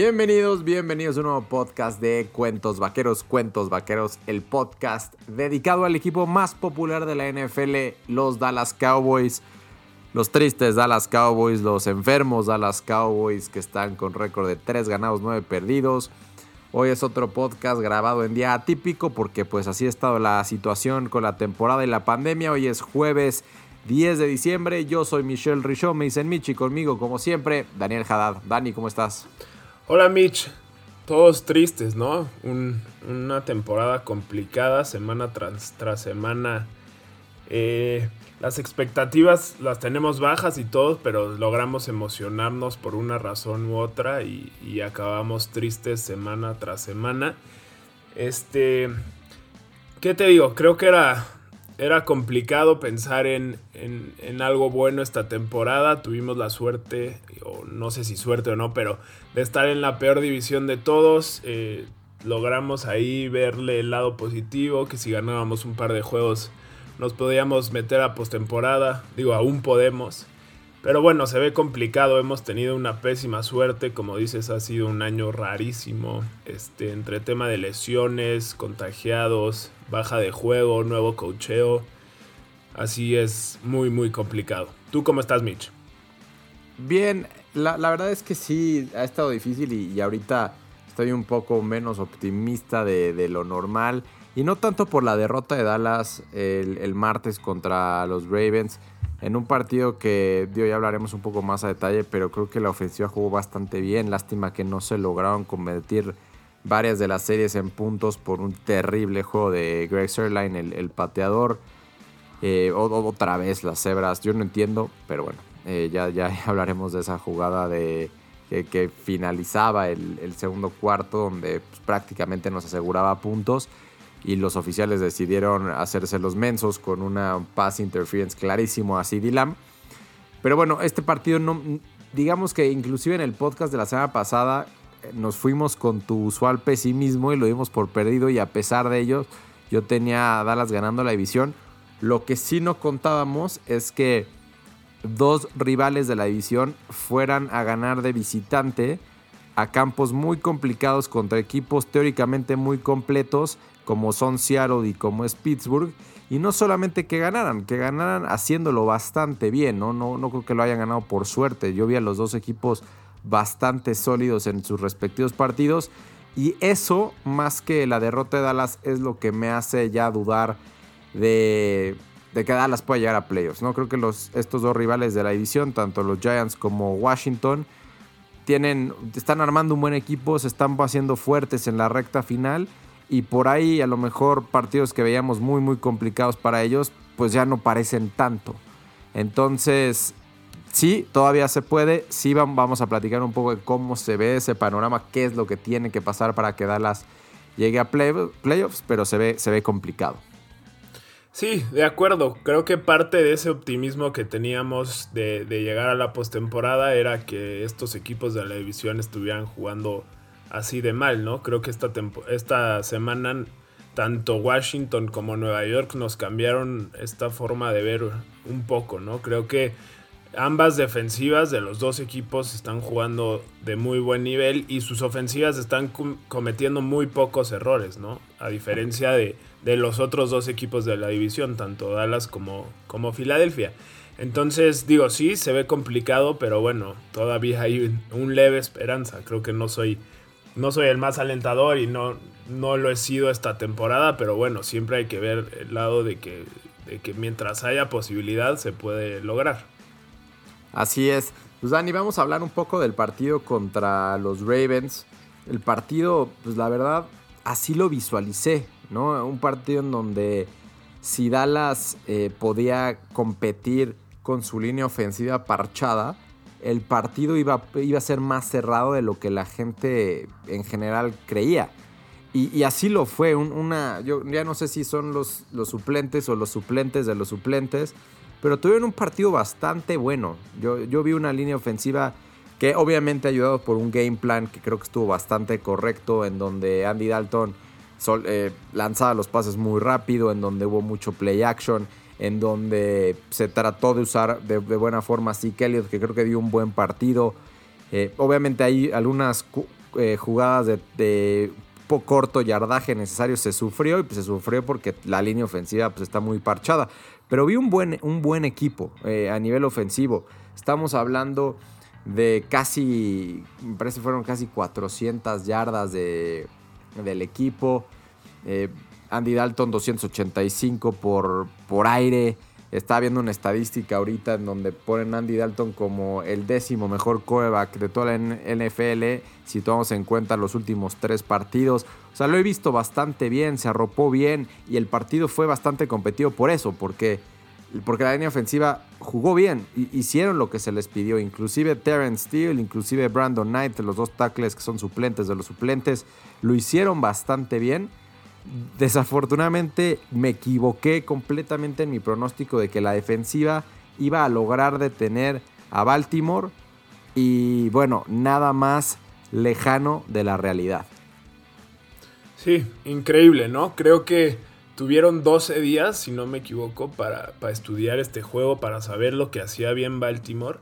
Bienvenidos, bienvenidos a un nuevo podcast de Cuentos Vaqueros, Cuentos Vaqueros, el podcast dedicado al equipo más popular de la NFL, los Dallas Cowboys. Los tristes Dallas Cowboys, los enfermos Dallas Cowboys que están con récord de 3 ganados, 9 perdidos. Hoy es otro podcast grabado en día atípico porque pues así ha estado la situación con la temporada y la pandemia. Hoy es jueves 10 de diciembre. Yo soy Michelle Richaud, me dicen Michi conmigo como siempre, Daniel Haddad. Dani, ¿cómo estás? Hola Mitch, todos tristes, ¿no? una temporada complicada, semana tras, tras semana. Eh, las expectativas las tenemos bajas y todo, pero logramos emocionarnos por una razón u otra y, y acabamos tristes semana tras semana. Este, ¿qué te digo? Creo que era era complicado pensar en, algo bueno esta temporada. Tuvimos la suerte, o no sé si suerte o no, pero de estar en la peor división de todos. Eh, logramos ahí verle el lado positivo, que si ganábamos un par de juegos nos podíamos meter a postemporada. Digo, aún podemos. Pero bueno, se ve complicado, hemos tenido una pésima suerte, como dices, ha sido un año rarísimo, este, entre tema de lesiones, contagiados, baja de juego, nuevo cocheo, así es muy muy complicado. ¿Tú cómo estás, Mitch? Bien, la, verdad es que sí, ha estado difícil y, ahorita estoy un poco menos optimista de, lo normal, y no tanto por la derrota de Dallas el, el martes contra los Ravens, en un partido que de hoy hablaremos un poco más a detalle, pero creo que la ofensiva jugó bastante bien. Lástima que no se lograron convertir varias de las series en puntos por un terrible juego de Greg Sirline, el, pateador. Eh, otra vez las cebras, yo no entiendo, pero bueno, eh, ya, ya hablaremos de esa jugada de que, finalizaba el, segundo cuarto, donde pues, prácticamente nos aseguraba puntos y los oficiales decidieron hacerse los mensos con una pass interference clarísimo a CD Lamb. Pero bueno, este partido no, digamos que inclusive en el podcast de la semana pasada eh, nos fuimos con tu usual pesimismo y lo dimos por perdido y a pesar de ello yo tenía a Dallas ganando la división. Lo que sí no contábamos es que dos rivales de la división fueran a ganar de visitante a campos muy complicados contra equipos teóricamente muy completos como son Seattle y como es Pittsburgh. Y no solamente que ganaran, que ganaran haciéndolo bastante bien, ¿no? No, no creo que lo hayan ganado por suerte. Yo vi a los dos equipos bastante sólidos en sus respectivos partidos. Y eso, más que la derrota de Dallas, es lo que me hace ya dudar de, de que Dallas pueda llegar a playoffs. ¿no? Creo que los, estos dos rivales de la división, tanto los Giants como Washington, tienen, están armando un buen equipo, se están haciendo fuertes en la recta final y por ahí a lo mejor partidos que veíamos muy muy complicados para ellos, pues ya no parecen tanto. Entonces, sí, todavía se puede, sí vamos a platicar un poco de cómo se ve ese panorama, qué es lo que tiene que pasar para que Dallas llegue a playoffs, pero se ve, se ve complicado. Sí, de acuerdo. Creo que parte de ese optimismo que teníamos de, de llegar a la postemporada era que estos equipos de la división estuvieran jugando así de mal, ¿no? Creo que esta, esta semana tanto Washington como Nueva York nos cambiaron esta forma de ver un poco, ¿no? Creo que ambas defensivas de los dos equipos están jugando de muy buen nivel y sus ofensivas están cometiendo muy pocos errores, ¿no? A diferencia de, los otros dos equipos de la división, tanto Dallas como, como Filadelfia. Entonces, digo, sí, se ve complicado, pero bueno, todavía hay un leve esperanza. Creo que no soy no soy el más alentador y no, no lo he sido esta temporada, pero bueno, siempre hay que ver el lado de que, de que mientras haya posibilidad se puede lograr. Así es. Pues Dani, vamos a hablar un poco del partido contra los Ravens. El partido, pues la verdad, así lo visualicé, ¿no? Un partido en donde si Dallas eh, podía competir con su línea ofensiva parchada, el partido iba, iba a ser más cerrado de lo que la gente en general creía. Y, así lo fue. una, yo ya no sé si son los, suplentes o los suplentes de los suplentes, pero tuvieron un partido bastante bueno. Yo, yo vi una línea ofensiva que obviamente ayudado por un game plan que creo que estuvo bastante correcto, en donde Andy Dalton eh, lanzaba los pases muy rápido, en donde hubo mucho play action en donde se trató de usar de, buena forma a Zeke Elliott, que creo que dio un buen partido. Eh, obviamente hay algunas eh, jugadas de, poco corto yardaje necesario se sufrió y pues se sufrió porque la línea ofensiva pues está muy parchada. Pero vi un buen, un buen equipo eh, a nivel ofensivo. Estamos hablando de casi, me parece fueron casi 400 yardas de, del equipo. Andy Dalton 285 por, por aire. Está viendo una estadística ahorita en donde ponen Andy Dalton como el décimo mejor coreback de toda la NFL, si tomamos en cuenta los últimos tres partidos. O sea, lo he visto bastante bien, se arropó bien y el partido fue bastante competitivo por eso, porque, porque la línea ofensiva jugó bien, hicieron lo que se les pidió, inclusive Terrence Steele, inclusive Brandon Knight, los dos tackles que son suplentes de los suplentes, lo hicieron bastante bien desafortunadamente me equivoqué completamente en mi pronóstico de que la defensiva iba a lograr detener a Baltimore y bueno, nada más lejano de la realidad. Sí, increíble, ¿no? Creo que tuvieron 12 días, si no me equivoco, para, para estudiar este juego, para saber lo que hacía bien Baltimore.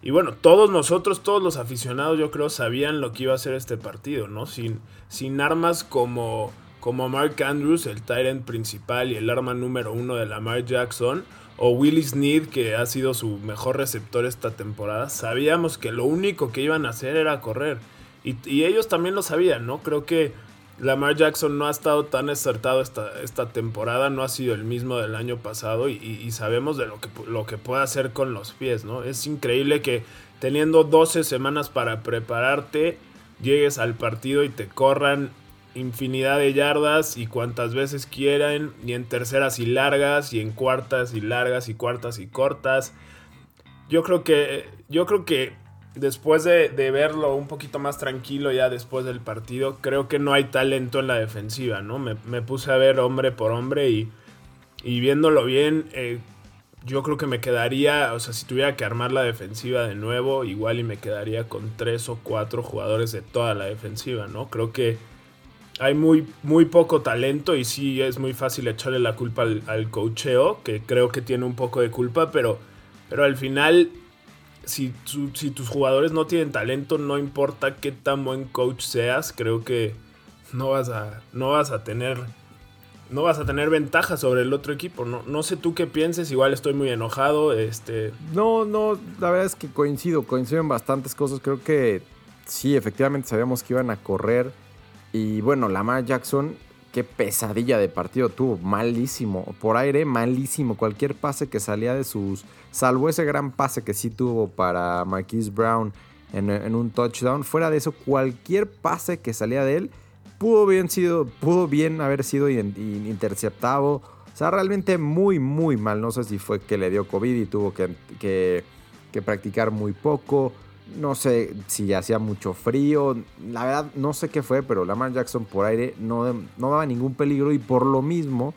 Y bueno, todos nosotros, todos los aficionados, yo creo, sabían lo que iba a ser este partido, ¿no? Sin, sin armas como como Mark Andrews, el Tyrant principal y el arma número uno de Lamar Jackson, o Willis Sneed, que ha sido su mejor receptor esta temporada, sabíamos que lo único que iban a hacer era correr. Y, ellos también lo sabían, ¿no? Creo que Lamar Jackson no ha estado tan acertado esta, esta temporada, no ha sido el mismo del año pasado y, sabemos de lo que, lo que puede hacer con los pies, ¿no? Es increíble que teniendo 12 semanas para prepararte, llegues al partido y te corran infinidad de yardas y cuantas veces quieran, y en terceras y largas, y en cuartas y largas, y cuartas y cortas. Yo creo que, yo creo que después de, verlo un poquito más tranquilo ya después del partido, creo que no hay talento en la defensiva, ¿no? Me, puse a ver hombre por hombre y, viéndolo bien, eh, yo creo que me quedaría, o sea, si tuviera que armar la defensiva de nuevo, igual y me quedaría con tres o cuatro jugadores de toda la defensiva, ¿no? Creo que hay muy, muy poco talento y sí es muy fácil echarle la culpa al, al cocheo, que creo que tiene un poco de culpa, pero, pero al final, si, si tus jugadores no tienen talento, no importa qué tan buen coach seas, creo que no vas a, no vas a tener no vas a tener ventaja sobre el otro equipo. No, no sé tú qué pienses, igual estoy muy enojado. Este... No, no, la verdad es que coincido, coincido en bastantes cosas. Creo que sí, efectivamente sabíamos que iban a correr y bueno, Lamar Jackson, qué pesadilla de partido tuvo, malísimo. Por aire, malísimo. Cualquier pase que salía de sus. Salvo ese gran pase que sí tuvo para Marquise Brown en, un touchdown. Fuera de eso, cualquier pase que salía de él pudo bien, sido, pudo bien haber sido interceptado. O sea, realmente muy, muy mal. No sé si fue que le dio COVID y tuvo que, que practicar muy poco no sé si hacía mucho frío. La verdad, no sé qué fue, pero Lamar Jackson por aire no, no daba ningún peligro y por lo mismo,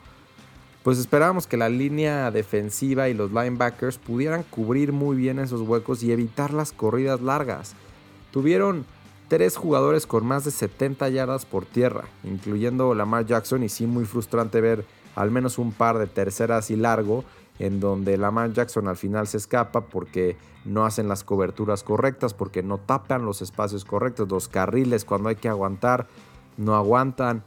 pues esperábamos que la línea defensiva y los linebackers pudieran cubrir muy bien esos huecos y evitar las corridas largas. Tuvieron tres jugadores con más de 70 yardas por tierra, incluyendo Lamar Jackson, y sí muy frustrante ver al menos un par de terceras y largo en donde Lamar Jackson al final se escapa porque no hacen las coberturas correctas, porque no tapan los espacios correctos, los carriles cuando hay que aguantar, no aguantan.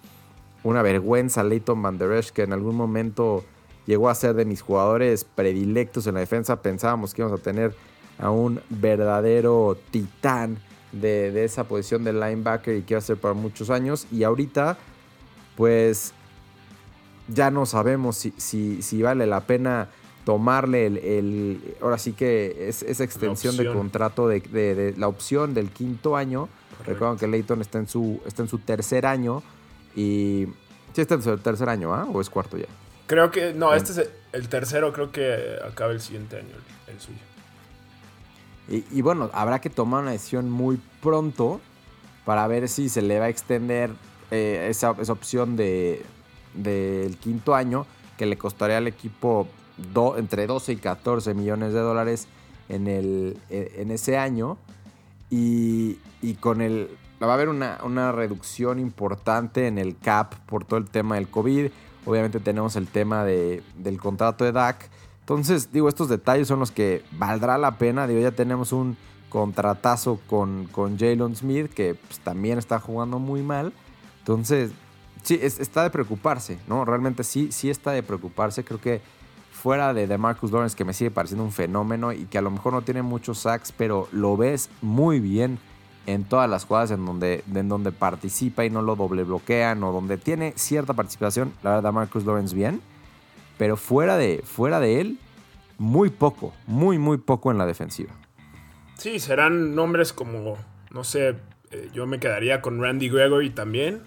Una vergüenza Leighton Van Der Esch, que en algún momento llegó a ser de mis jugadores predilectos en la defensa. Pensábamos que íbamos a tener a un verdadero titán de, esa posición de linebacker y que iba a ser para muchos años. Y ahorita, pues ya no sabemos si, si, vale la pena tomarle el, ahora sí que es, esa extensión de contrato de, la opción del quinto año. Recuerden que Leighton está en su, está en su tercer año y sí está en su tercer año, ¿ah? ¿O es cuarto ya? Creo que, no, este es el tercero, creo que acaba el siguiente año el, suyo. Y, bueno, habrá que tomar una decisión muy pronto para ver si se le va a extender eh, esa, esa opción de, del quinto año que le costaría al equipo entre 12 y 14 millones de dólares en, el, e, en ese año. Y, con el. Va a haber una, una, reducción importante en el cap por todo el tema del COVID. Obviamente tenemos el tema de, del contrato de DAC. Entonces, digo, estos detalles son los que valdrá la pena. Digo, ya tenemos un contratazo con, con Jalen Smith, que pues, también está jugando muy mal. Entonces, sí, está de preocuparse, ¿no? Realmente sí, sí está de preocuparse. Creo que fuera de, de Marcus Lawrence, que me sigue pareciendo un fenómeno y que a lo mejor no tiene muchos sacks, pero lo ves muy bien en todas las jugadas en donde, en donde participa y no lo doble bloquean o donde tiene cierta participación. La verdad, Marcus Lawrence bien. Pero fuera de, fuera de él, muy poco, muy, muy poco en la defensiva. Sí, serán nombres como, no sé, eh, yo me quedaría con Randy Gregory también.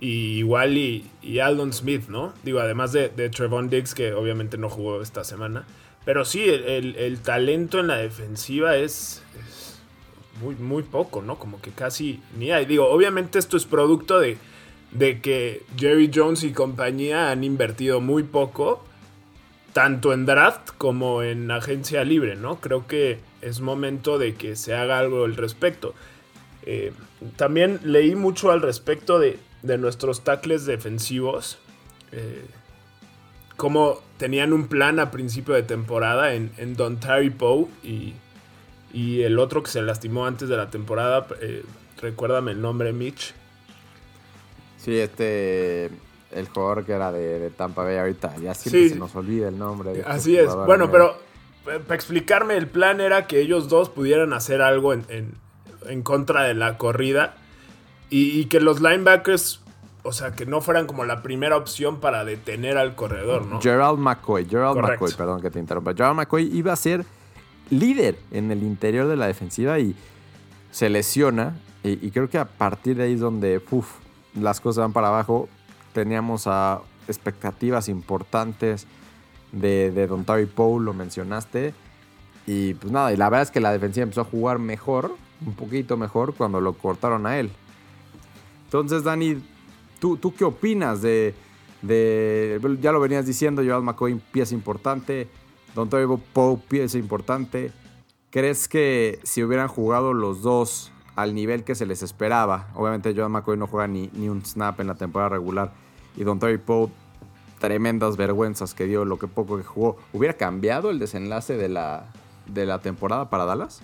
Y igual y, Aldon Smith, ¿no? Digo, además de, Trevon Diggs, que obviamente no jugó esta semana. Pero sí, el, talento en la defensiva es, muy, muy poco, ¿no? Como que casi ni hay. Digo, obviamente esto es producto de, de que Jerry Jones y compañía han invertido muy poco tanto en draft como en agencia libre, ¿no? Creo que es momento de que se haga algo al respecto. Eh, también leí mucho al respecto de, nuestros tackles defensivos. Eh, como tenían un plan a principio de temporada en, en Don Terry Poe y, y, el otro que se lastimó antes de la temporada. Eh, recuérdame el nombre, Mitch. Sí, este el jugador que era de, Tampa Bay ahorita. Ya siempre se nos olvida el nombre. Así es. Bueno, pero eh, para explicarme, el plan era que ellos dos pudieran hacer algo en, en, contra de la corrida y, que los linebackers, o sea, que no fueran como la primera opción para detener al corredor, ¿no? Gerald McCoy, Gerald McCoy, perdón que te interrumpa. Gerald McCoy iba a ser líder en el interior de la defensiva y se lesiona. Y, creo que a partir de ahí es donde las cosas van para abajo teníamos a expectativas importantes de, de Don Terry Poe, lo mencionaste. Y pues nada, y la verdad es que la defensiva empezó a jugar mejor, un poquito mejor, cuando lo cortaron a él. Entonces, Dani, ¿tú, tú qué opinas de, de, Ya lo venías diciendo, Joel McCoy, pieza importante. Don Terry Poe, pieza importante. ¿Crees que si hubieran jugado los dos al nivel que se les esperaba, obviamente Joel McCoy no juega ni, ni un snap en la temporada regular, y Don Terry Poe, tremendas vergüenzas que dio lo que poco que jugó. ¿Hubiera cambiado el desenlace de la, de la temporada para Dallas?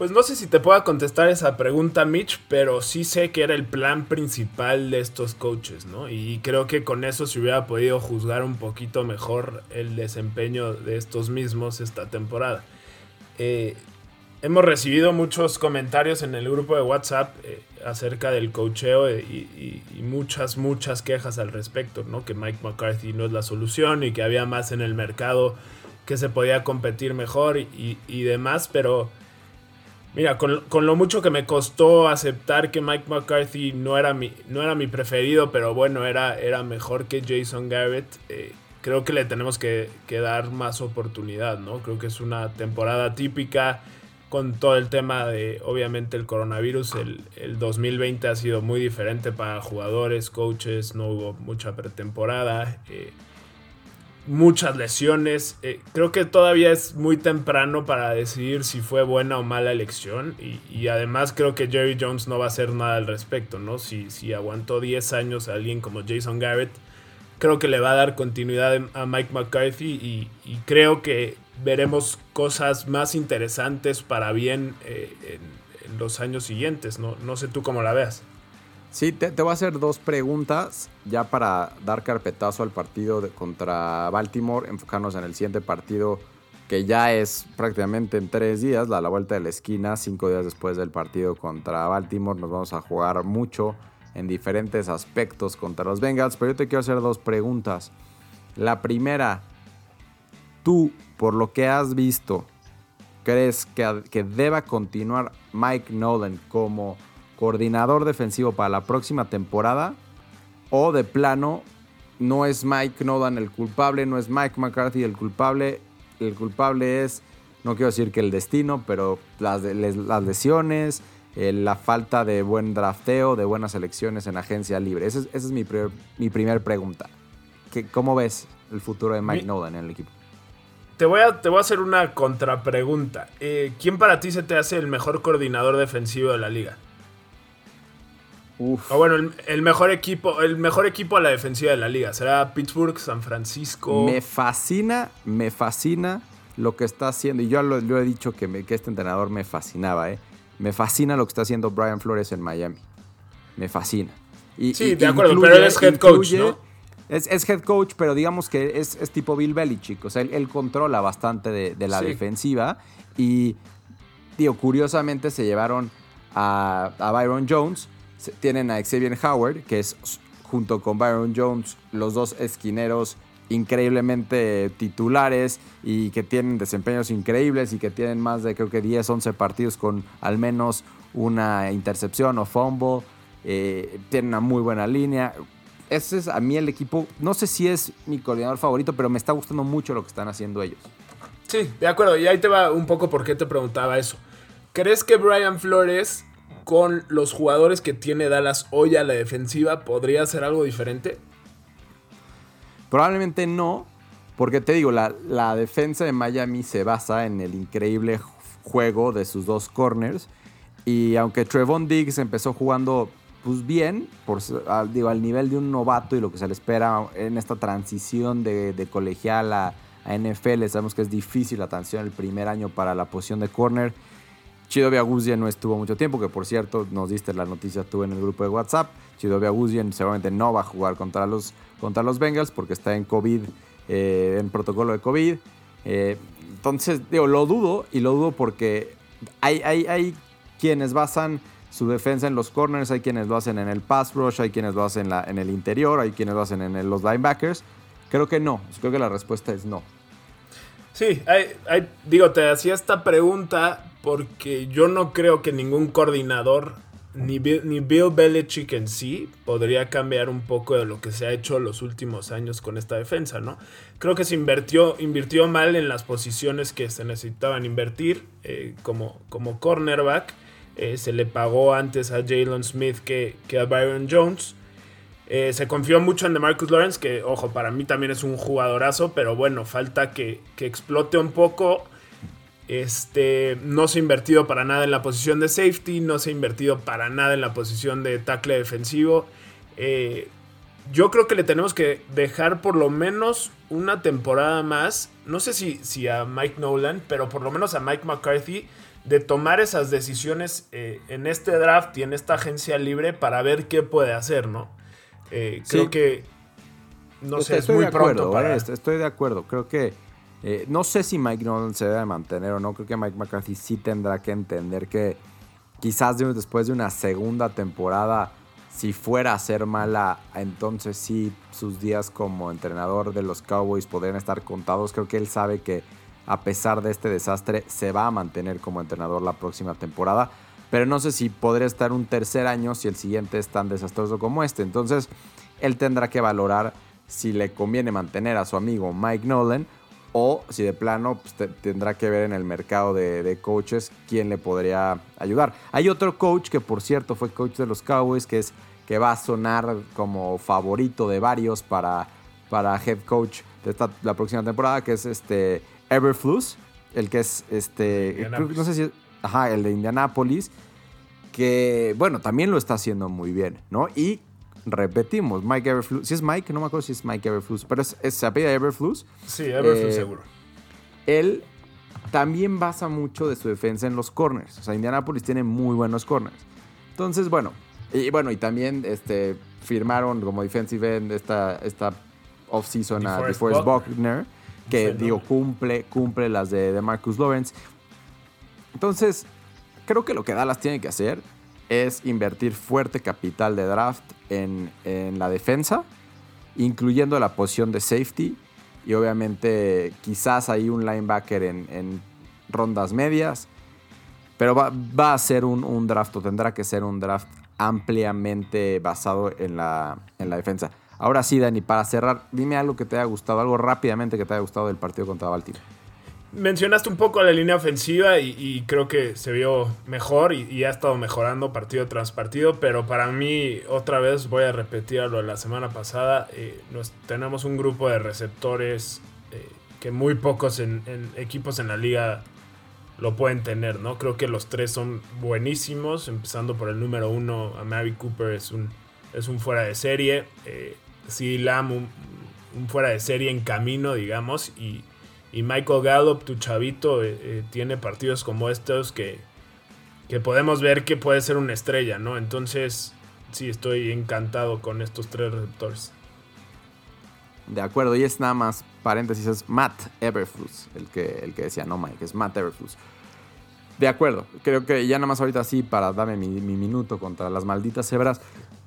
Pues no sé si te pueda contestar esa pregunta, Mitch, pero sí sé que era el plan principal de estos coaches, ¿no? Y creo que con eso se hubiera podido juzgar un poquito mejor el desempeño de estos mismos esta temporada. Eh, hemos recibido muchos comentarios en el grupo de WhatsApp eh, acerca del cocheo y, muchas, muchas quejas al respecto, ¿no? Que Mike McCarthy no es la solución y que había más en el mercado que se podía competir mejor y, demás, pero mira, con, lo mucho que me costó aceptar que Mike McCarthy no era mi, no era mi preferido, pero bueno, era, era mejor que Jason Garrett. Eh, creo que le tenemos que, dar más oportunidad, ¿no? Creo que es una temporada típica con todo el tema de, obviamente, el coronavirus, el, 2020 ha sido muy diferente para jugadores, coaches, no hubo mucha pretemporada, eh, muchas lesiones. Eh, creo que todavía es muy temprano para decidir si fue buena o mala elección y, además creo que Jerry Jones no va a hacer nada al respecto, ¿no? Si, si aguantó 10 años a alguien como Jason Garrett, creo que le va a dar continuidad a Mike McCarthy y creo que veremos cosas más interesantes para bien eh, en, los años siguientes. ¿no? no sé tú cómo la veas. Sí, te, voy a hacer dos preguntas ya para dar carpetazo al partido contra Baltimore, enfocarnos en el siguiente partido que ya es prácticamente en tres días, la, la vuelta de la esquina, cinco días después del partido contra Baltimore. Nos vamos a jugar mucho en diferentes aspectos contra los Bengals, pero yo te quiero hacer dos preguntas. La primera, tú por lo que has visto, ¿crees que, que deba continuar Mike Nolan como coordinador defensivo para la próxima temporada? ¿O de plano no es Mike Nolan el culpable, no es Mike McCarthy el culpable? El culpable es, no quiero decir que el destino, pero las, las lesiones, eh, la falta de buen drafteo, de buenas elecciones en agencia libre. Esa es, mi, primer, mi primer pregunta. ¿Cómo ves el futuro de Mike Nolan en el equipo? Te voy, a, te voy a hacer una contrapregunta. Eh, ¿Quién para ti se te hace el mejor coordinador defensivo de la liga? Uf. O bueno, el, mejor equipo, el mejor equipo a la defensiva de la liga. ¿Será Pittsburgh, San Francisco? Me fascina, me fascina lo que está haciendo, y yo lo, he dicho que, me, que este entrenador me fascinaba, ¿eh? Me fascina lo que está haciendo Brian Flores en Miami. Me fascina. Y, sí, de acuerdo, pero él es head coach, ¿no? Es, head coach, pero digamos que es, tipo Bill Belichick. O sea, él, controla bastante de, la defensiva. Y, digo, curiosamente se llevaron a, a Byron Jones. Tienen a Xavier Howard, que es junto con Byron Jones los dos esquineros increíblemente titulares y que tienen desempeños increíbles y que tienen más de creo que 10, 11 partidos con al menos una intercepción o fumble. Eh, tienen una muy buena línea. Ese es a mí el equipo, no sé si es mi coordinador favorito, pero me está gustando mucho lo que están haciendo ellos. Sí, de acuerdo. Y ahí te va un poco por qué te preguntaba eso. ¿Crees que Brian Flores, con los jugadores que tiene Dallas hoy a la defensiva, podría hacer algo diferente? Probablemente no, porque te digo, la, la defensa de Miami se basa en el increíble juego de sus dos corners. Y aunque Trevon Diggs empezó jugando pues bien, por, al, nivel de un novato y lo que se le espera en esta transición de, de colegial a, a, NFL, sabemos que es difícil la transición el primer año para la posición de corner. Chido Guzien no estuvo mucho tiempo, que por cierto nos diste la noticia tú en el grupo de WhatsApp. Chido Guzien seguramente no va a jugar contra los, contra los Bengals porque está en COVID, eh, en protocolo de COVID. Eh, entonces, digo, lo dudo y lo dudo porque hay, hay, hay quienes basan su defensa en los corners, hay quienes lo hacen en el pass rush, hay quienes lo hacen en el interior, hay quienes lo hacen en los linebackers. Creo que no, creo que la respuesta es no. Sí, digo, te hacía esta pregunta porque yo no creo que ningún coordinador, ni Bill, ni Bill Belichick en sí, podría cambiar un poco de lo que se ha hecho los últimos años con esta defensa, ¿no? Creo que se invirtió, invirtió mal en las posiciones que se necesitaban invertir, eh, como, como cornerback. Eh, se le pagó antes a Jalen Smith que, que a Byron Jones. Eh, se confió mucho en DeMarcus Lawrence, que, ojo, para mí también es un jugadorazo, pero bueno, falta que, explote un poco. Este, no se ha invertido para nada en la posición de safety, no se ha invertido para nada en la posición de tackle defensivo. Eh, yo creo que le tenemos que dejar por lo menos una temporada más, no sé si, si a Mike Nolan, pero por lo menos a Mike McCarthy, de tomar esas decisiones eh, en este draft y en esta agencia libre para ver qué puede hacer, ¿no? Eh, creo que. No sé, estoy es muy de pronto acuerdo, para... Estoy de acuerdo. Creo que. Eh, no sé si Mike Nolan se debe mantener o no. Creo que Mike McCarthy sí tendrá que entender que quizás después de una segunda temporada, si fuera a ser mala, entonces sí sus días como entrenador de los Cowboys podrían estar contados. Creo que él sabe que a pesar de este desastre se va a mantener como entrenador la próxima temporada pero no sé si podría estar un tercer año si el siguiente es tan desastroso como este. Entonces, él tendrá que valorar si le conviene mantener a su amigo Mike Nolan o si de plano pues, tendrá que ver en el mercado de, coaches quién le podría ayudar. Hay otro coach que por cierto fue coach de los Cowboys que es que va a sonar como favorito de varios para, para head coach de esta, la próxima temporada, que es este Everflus, el que es este, no sé si Ajá, el de Indianapolis. Que, bueno, también lo está haciendo muy bien, ¿no? Y repetimos, Mike Everflus. Si es Mike, no me acuerdo si es Mike Everflus, pero es, se apellida Everflus. Sí, Everflus eh, seguro. Él también basa mucho de su defensa en los corners. O sea, Indianapolis tiene muy buenos corners. Entonces, bueno, y bueno, y también este, firmaron como defensive end esta, esta offseason a DeForest Buckner, que digo, cumple, cumple las de, de Marcus Lawrence. Entonces, creo que lo que Dallas tiene que hacer es invertir fuerte capital de draft en, la defensa, incluyendo la posición de safety y obviamente quizás hay un linebacker en, rondas medias, pero va, a ser un, draft o tendrá que ser un draft ampliamente basado en la, en la defensa. Ahora sí, Dani, para cerrar, dime algo que te haya gustado, algo rápidamente que te haya gustado del partido contra Baltimore. Mencionaste un poco la línea ofensiva y, creo que se vio mejor y, ha estado mejorando partido tras partido, pero para mí otra vez voy a repetir lo de la semana pasada, eh, tenemos un grupo de receptores eh, que muy pocos en, equipos en la liga lo pueden tener, ¿no? Creo que los tres son buenísimos, empezando por el número uno, a Mary Cooper es un, es un fuera de serie, eh, Lam un, un fuera de serie en camino, digamos, y Y Michael Gallup, tu chavito, eh, eh, tiene partidos como estos que, que podemos ver que puede ser una estrella, ¿no? Entonces, sí, estoy encantado con estos tres receptores. De acuerdo, y es nada más paréntesis, es Matt Everflus, el que, el que decía, no Mike, es Matt Everflus. De acuerdo, creo que ya nada más ahorita sí, para darme mi, minuto contra las malditas cebras.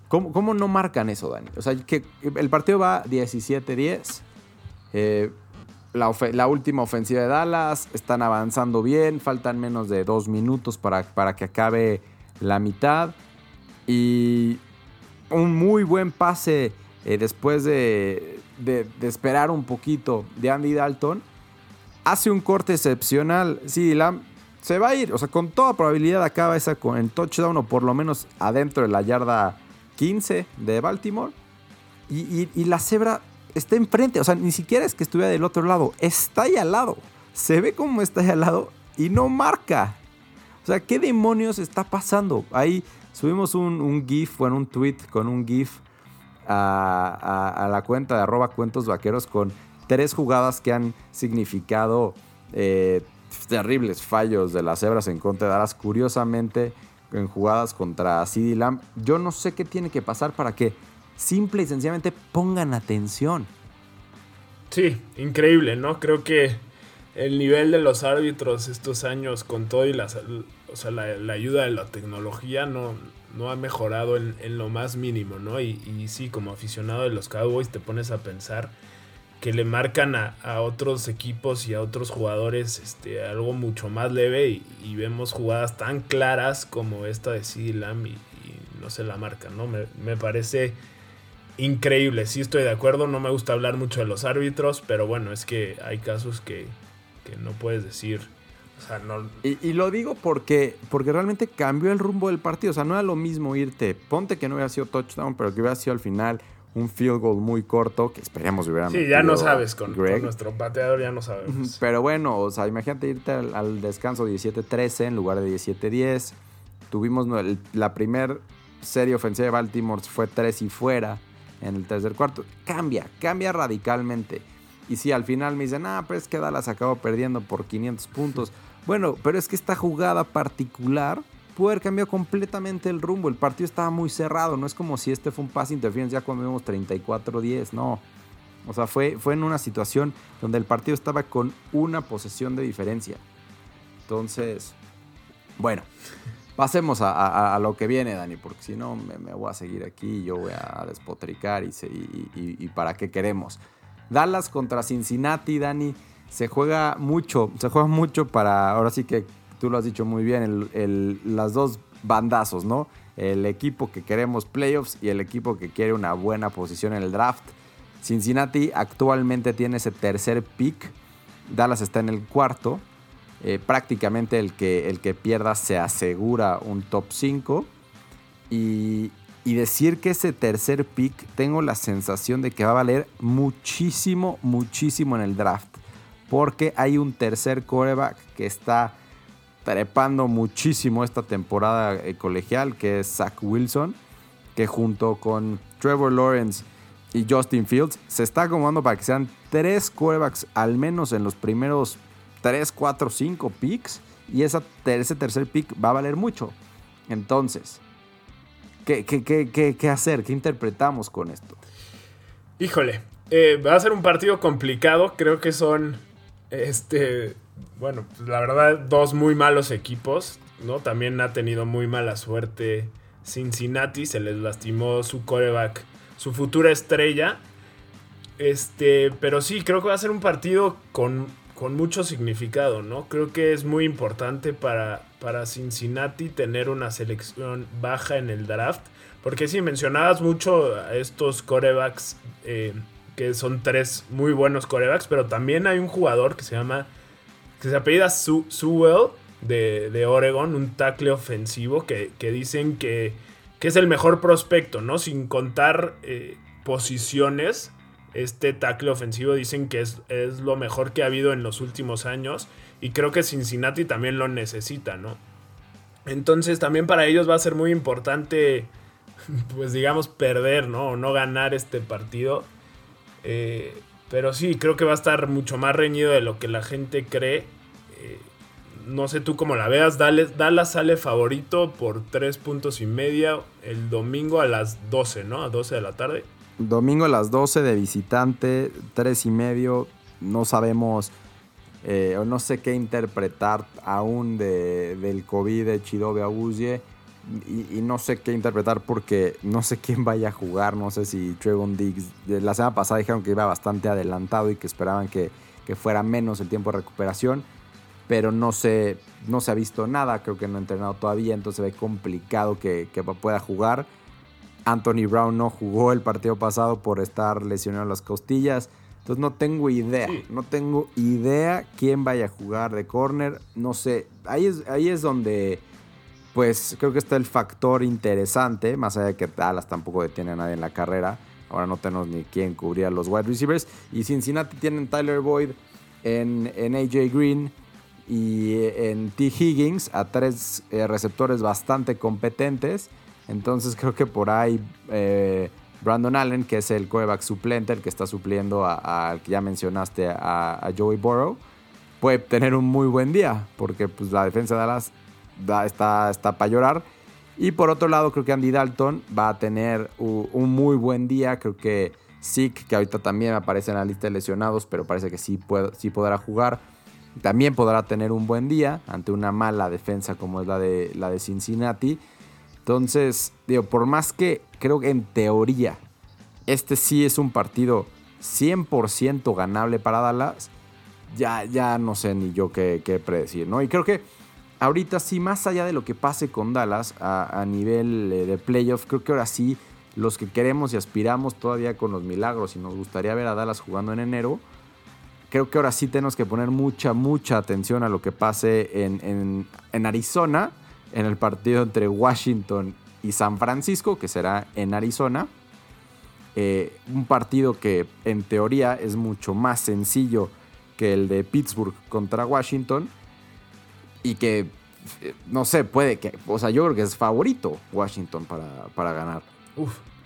¿Cómo, ¿Cómo, no marcan eso, Dani? O sea, que el partido va 17-10. Eh, la, última ofensiva de Dallas, están avanzando bien, faltan menos de dos minutos para, para que acabe la mitad. Y un muy buen pase eh, después de, de, esperar un poquito de Andy Dalton. Hace un corte excepcional. Sí, se va a ir. O sea, con toda probabilidad acaba esa con el touchdown o por lo menos adentro de la yarda 15 de Baltimore. y, y la cebra está enfrente. O sea, ni siquiera es que estuviera del otro lado. Está ahí al lado. Se ve como está ahí al lado y no marca. O sea, ¿qué demonios está pasando? Ahí subimos un, GIF, bueno, un tweet con un GIF a, la cuenta de arroba cuentos vaqueros con tres jugadas que han significado eh, terribles fallos de las cebras en contra de Dallas. Curiosamente, en jugadas contra CD Lamb. Yo no sé qué tiene que pasar para que simple y sencillamente pongan atención. Sí, increíble, ¿no? Creo que el nivel de los árbitros estos años con todo y la, o sea, la, ayuda de la tecnología no, no ha mejorado en, lo más mínimo, ¿no? Y, sí, como aficionado de los Cowboys te pones a pensar que le marcan a, otros equipos y a otros jugadores este, algo mucho más leve y, vemos jugadas tan claras como esta de CD Lamb y, no se la marcan, ¿no? Me, me parece increíble. Sí estoy de acuerdo, no me gusta hablar mucho de los árbitros, pero bueno, es que hay casos que, no puedes decir. O sea, no... y, lo digo porque, porque realmente cambió el rumbo del partido. O sea, no era lo mismo irte, ponte que no hubiera sido touchdown, pero que hubiera sido al final un field goal muy corto, que esperemos hubiera Sí, ya no sabes, con, nuestro pateador ya no sabemos. Pero bueno, o sea, imagínate irte al, descanso 17-13 en lugar de 17-10. Tuvimos la primer serie ofensiva de Baltimore fue 3 y fuera en el tercer cuarto. Cambia, cambia radicalmente. Y si al final me dicen, ah, pero es que Dallas acabó perdiendo por 500 puntos. Bueno, pero es que esta jugada particular puede haber cambiado completamente el rumbo. El partido estaba muy cerrado. No es como si este fue un pase interferencia ya cuando vimos 34-10. No. O sea, fue, fue en una situación donde el partido estaba con una posesión de diferencia. Entonces, bueno, Pasemos a, lo que viene, Dani, porque si no me, voy a seguir aquí y yo voy a despotricar y, para qué queremos. Dallas contra Cincinnati, Dani, se juega mucho, se juega mucho para, ahora sí que tú lo has dicho muy bien, el, las dos bandazos, ¿no? El equipo que queremos playoffs y el equipo que quiere una buena posición en el draft. Cincinnati actualmente tiene ese tercer pick, Dallas está en el cuarto. Eh, prácticamente el que, el que pierda se asegura un top 5. Y, decir que ese tercer pick tengo la sensación de que va a valer muchísimo, muchísimo en el draft. Porque hay un tercer coreback que está trepando muchísimo esta temporada eh, colegial, que es Zach Wilson, que junto con Trevor Lawrence y Justin Fields se está acomodando para que sean tres corebacks al menos en los primeros 3, 4, 5 picks y esa, ese tercer pick va a valer mucho. Entonces, ¿qué, qué, hacer? ¿Qué interpretamos con esto? Híjole, eh, va a ser un partido complicado. Creo que son, este, bueno, la verdad, dos muy malos equipos. ¿no? También ha tenido muy mala suerte Cincinnati. Se les lastimó su coreback, su futura estrella. Este, pero sí, creo que va a ser un partido con con mucho significado, ¿no? Creo que es muy importante para, para Cincinnati tener una selección baja en el draft. Porque si mencionabas mucho a estos corebacks, eh, que son tres muy buenos corebacks, pero también hay un jugador que se llama, que se apellida Sewell de, de, Oregon, un tackle ofensivo que, dicen que, que, es el mejor prospecto, ¿no? Sin contar eh, posiciones este tackle ofensivo dicen que es, lo mejor que ha habido en los últimos años y creo que Cincinnati también lo necesita, ¿no? Entonces también para ellos va a ser muy importante, pues digamos, perder, ¿no? O no ganar este partido. Eh, pero sí, creo que va a estar mucho más reñido de lo que la gente cree. Eh, no sé tú cómo la veas. Dallas, sale favorito por tres puntos y media el domingo a las 12, ¿no? A 12 de la tarde. Domingo a las 12 de visitante, tres y medio. No sabemos eh, o no sé qué interpretar aún de, del COVID de Chidobe Abuzie. Y, y, no sé qué interpretar porque no sé quién vaya a jugar. No sé si Trevon Diggs. La semana pasada dijeron que iba bastante adelantado y que esperaban que, que fuera menos el tiempo de recuperación. Pero no sé, no se ha visto nada. Creo que no ha entrenado todavía. Entonces ve complicado que, que pueda jugar. Anthony Brown no jugó el partido pasado por estar lesionado en las costillas. Entonces no tengo idea, no tengo idea quién vaya a jugar de corner, no sé, ahí es, ahí es donde pues creo que está el factor interesante, más allá de que Dallas tampoco detiene a nadie en la carrera, ahora no tenemos ni quién cubrir a los wide receivers, y Cincinnati tienen Tyler Boyd en, en AJ Green y en T. Higgins, a tres eh, receptores bastante competentes, entonces creo que por ahí... Eh, Brandon Allen, que es el coreback suplente, el que está supliendo al que ya mencionaste, a, Joey Burrow, puede tener un muy buen día, porque pues, la defensa de Dallas está, está para llorar. Y por otro lado, creo que Andy Dalton va a tener un, muy buen día. Creo que Zeke, que ahorita también aparece en la lista de lesionados, pero parece que sí, sí podrá jugar. También podrá tener un buen día ante una mala defensa como es la de, la de Cincinnati. Entonces, digo, por más que creo que en teoría este sí es un partido 100% ganable para Dallas, ya, ya no sé ni yo qué, predecir, ¿no? Y creo que ahorita sí, más allá de lo que pase con Dallas a, nivel eh, de playoff, creo que ahora sí los que queremos y aspiramos todavía con los milagros y nos gustaría ver a Dallas jugando en enero, creo que ahora sí tenemos que poner mucha, mucha atención a lo que pase en, en Arizona en el partido entre Washington y San Francisco, que será en Arizona. Eh, un partido que en teoría es mucho más sencillo que el de Pittsburgh contra Washington. Y que, eh, no sé, puede que, o sea, yo creo que es favorito Washington para, para ganar.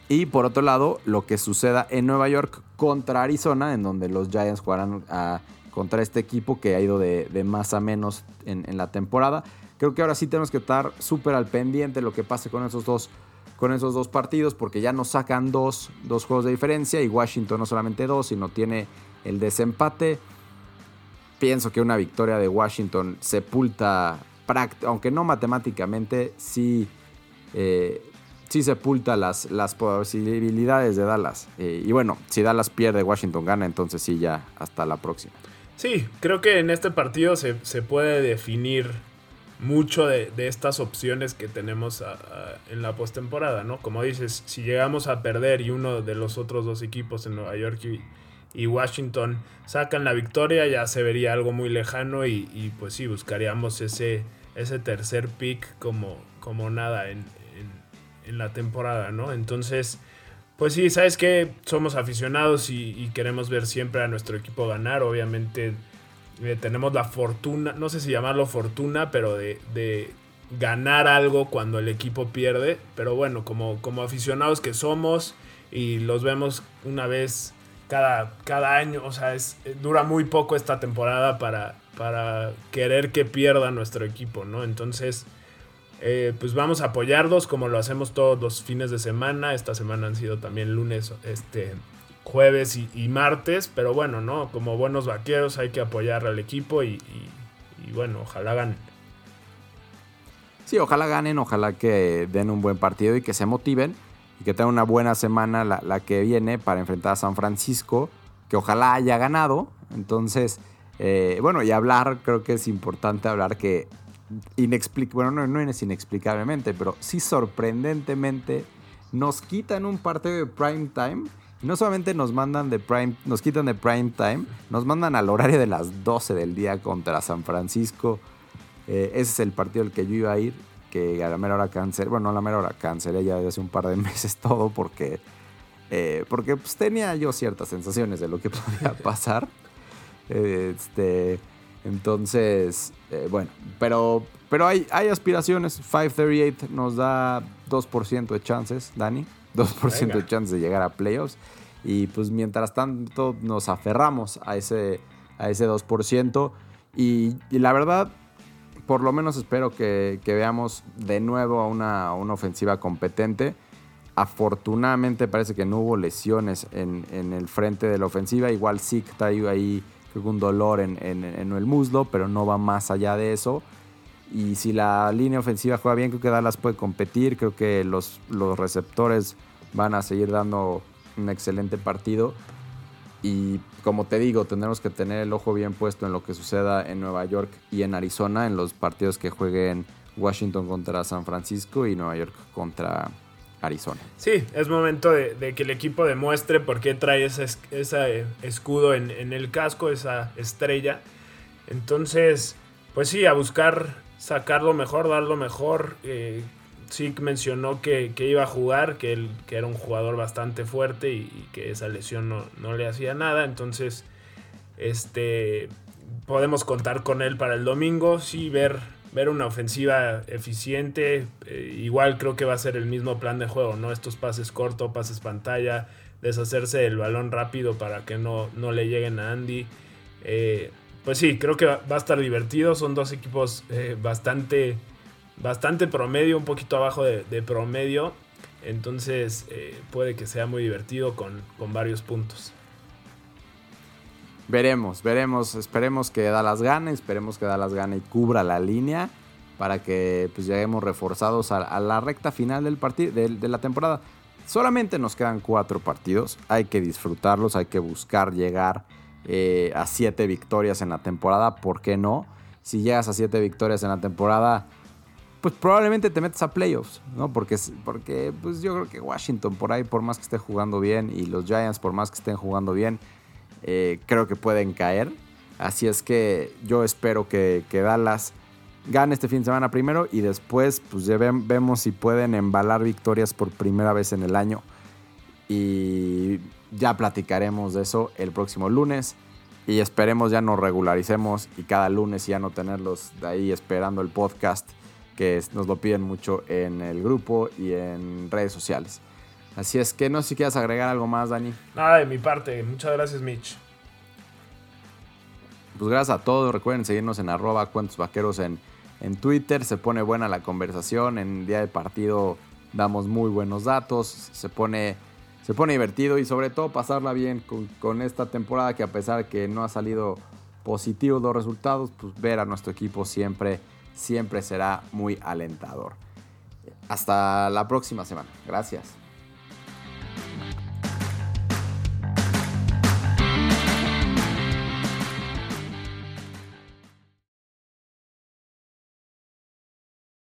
Y por otro lado, lo que suceda en Nueva York contra Arizona, en donde los Giants jugarán ah, contra este equipo que ha ido de, más a menos en, en la temporada. Creo que ahora sí tenemos que estar súper al pendiente lo que pase con esos dos con esos dos partidos porque ya nos sacan dos, juegos de diferencia y Washington no solamente dos, sino tiene el desempate. Pienso que una victoria de Washington sepulta, aunque no matemáticamente, sí, eh, sí sepulta las, las posibilidades de Dallas. Eh, y bueno, si Dallas pierde, Washington gana, entonces sí, ya hasta la próxima. Sí, creo que en este partido se, se puede definir mucho de, estas opciones que tenemos en la postemporada, ¿no? Como dices, si llegamos a perder y uno de los otros dos equipos en Nueva York y, Washington sacan la victoria, ya se vería algo muy lejano y, pues sí, buscaríamos ese, ese tercer pick como, como nada en, la temporada, ¿no? Entonces, pues sí, sabes que somos aficionados y queremos ver siempre a nuestro equipo ganar, obviamente eh, tenemos la fortuna, no sé si llamarlo fortuna, pero de, ganar algo cuando el equipo pierde. Pero bueno, como, como aficionados que somos y los vemos una vez cada, cada año, o sea, es, eh, dura muy poco esta temporada para, para querer que pierda nuestro equipo, ¿no? Entonces, eh, pues vamos a apoyarlos como lo hacemos todos los fines de semana. Esta semana han sido también lunes, este, jueves y, martes, pero bueno, ¿no? Como buenos vaqueros hay que apoyar al equipo y, bueno, ojalá ganen. Sí, ojalá ganen, ojalá que den un buen partido y que se motiven y que tengan una buena semana la, que viene para enfrentar a San Francisco, que ojalá haya ganado. Entonces, eh, bueno, y hablar, creo que es importante hablar que, bueno, no, no es inexplicablemente, pero sí sorprendentemente nos quitan un partido de prime time no solamente nos mandan de prime, nos quitan de prime time, nos mandan al horario de las 12 del día contra San Francisco. Eh, ese es el partido al que yo iba a ir, que a la mera hora cancelé, bueno, a la mera hora cancelé ya hace un par de meses todo porque, eh, porque pues, tenía yo ciertas sensaciones de lo que podía pasar. este, entonces, eh, bueno, pero, pero hay, hay aspiraciones. 538 nos da 2% de chances, Dani. 2% de chance de llegar a playoffs. Y pues mientras tanto nos aferramos a ese, a ese 2%. Y, la verdad, por lo menos espero que, veamos de nuevo a una, una, ofensiva competente. Afortunadamente parece que no hubo lesiones en, el frente de la ofensiva. Igual sí que está ahí un dolor en, en, el muslo, pero no va más allá de eso. Y si la línea ofensiva juega bien, creo que Dallas puede competir. Creo que los, los receptores van a seguir dando un excelente partido. Y como te digo, tendremos que tener el ojo bien puesto en lo que suceda en Nueva York y en Arizona, en los partidos que jueguen Washington contra San Francisco y Nueva York contra Arizona. Sí, es momento de, que el equipo demuestre por qué trae ese, ese escudo en, en, el casco, esa estrella. Entonces, pues sí, a buscar sacar lo mejor, dar lo mejor. Eh, sí mencionó que, iba a jugar, que, él, que era un jugador bastante fuerte y, que esa lesión no, le hacía nada. Entonces, este, podemos contar con él para el domingo. Sí, ver, ver una ofensiva eficiente. Eh, igual creo que va a ser el mismo plan de juego, ¿no? Estos pases cortos, pases pantalla, deshacerse del balón rápido para que no, no le lleguen a Andy. Eh, pues sí, creo que va, a estar divertido. Son dos equipos bastante bastante promedio, un poquito abajo de, promedio. Entonces eh, puede que sea muy divertido con, varios puntos. Veremos, veremos. Esperemos que Dallas gane, esperemos que Dallas gane y cubra la línea para que pues, lleguemos reforzados a, la recta final del partido, de, la temporada. Solamente nos quedan cuatro partidos, hay que disfrutarlos, hay que buscar llegar eh, a siete victorias en la temporada, ¿por qué no? Si llegas a siete victorias en la temporada, pues probablemente te metes a playoffs, ¿no? Porque, porque pues yo creo que Washington por ahí, por más que esté jugando bien, y los Giants por más que estén jugando bien, eh, creo que pueden caer. Así es que yo espero que, Dallas gane este fin de semana primero y después pues ya vemos si pueden embalar victorias por primera vez en el año. Y ya platicaremos de eso el próximo lunes. Y esperemos ya nos regularicemos y cada lunes ya no tenerlos de ahí esperando el podcast que nos lo piden mucho en el grupo y en redes sociales. Así es que no sé si quieras agregar algo más, Dani. Nada de mi parte. Muchas gracias, Mitch. Pues gracias a todos. Recuerden seguirnos en arroba cuentos vaqueros en, en Twitter. Se pone buena la conversación. En día de partido damos muy buenos datos. Se pone, se pone divertido y sobre todo pasarla bien con, con esta temporada que a pesar que no ha salido positivos los resultados, pues ver a nuestro equipo siempre siempre será muy alentador. Hasta la próxima semana. Gracias.